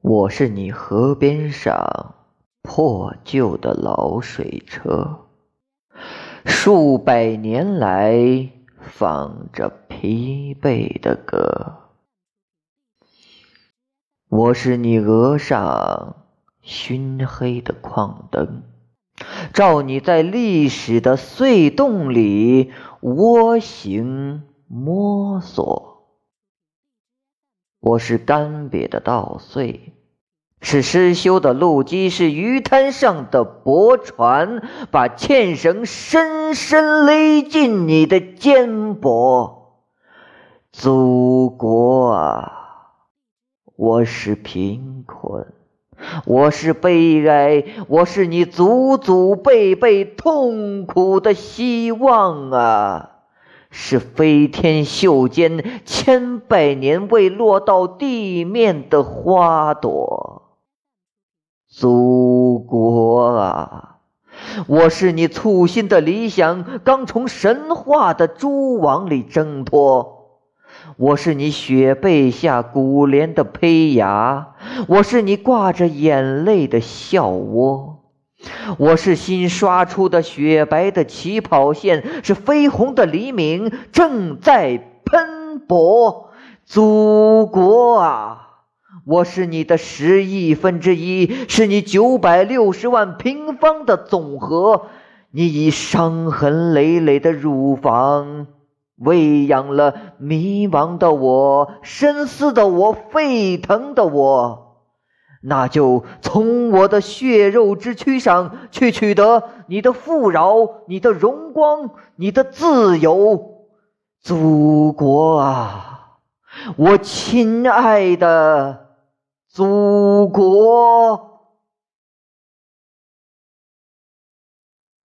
我是你河边上破旧的老水车，数百年来放着疲惫的歌。我是你额上熏黑的矿灯，照你在历史的隧洞里蜗行摸索。我是干瘪的稻穗。是失修的路基，是鱼滩上的驳船，把纤绳深深勒进你的肩膊。祖国啊，我是贫困，我是悲哀，我是你祖祖辈辈痛苦的希望啊！是飞天袖间千百年未落到地面的花朵。祖国啊，我是你簇新的理想，刚从神话的蛛网里挣脱；我是你雪被下古莲的胚芽，我是你挂着眼泪的笑窝；我是新刷出的雪白的起跑线，是绯红的黎明正在喷薄。祖国啊！我是你的十亿分之一，是你九百六十万平方的总和。你以伤痕累累的乳房喂养了迷茫的我、深思的我、沸腾的我。那就从我的血肉之躯上去取得你的富饶、你的荣光、你的自由，祖国啊，我亲爱的。祖国。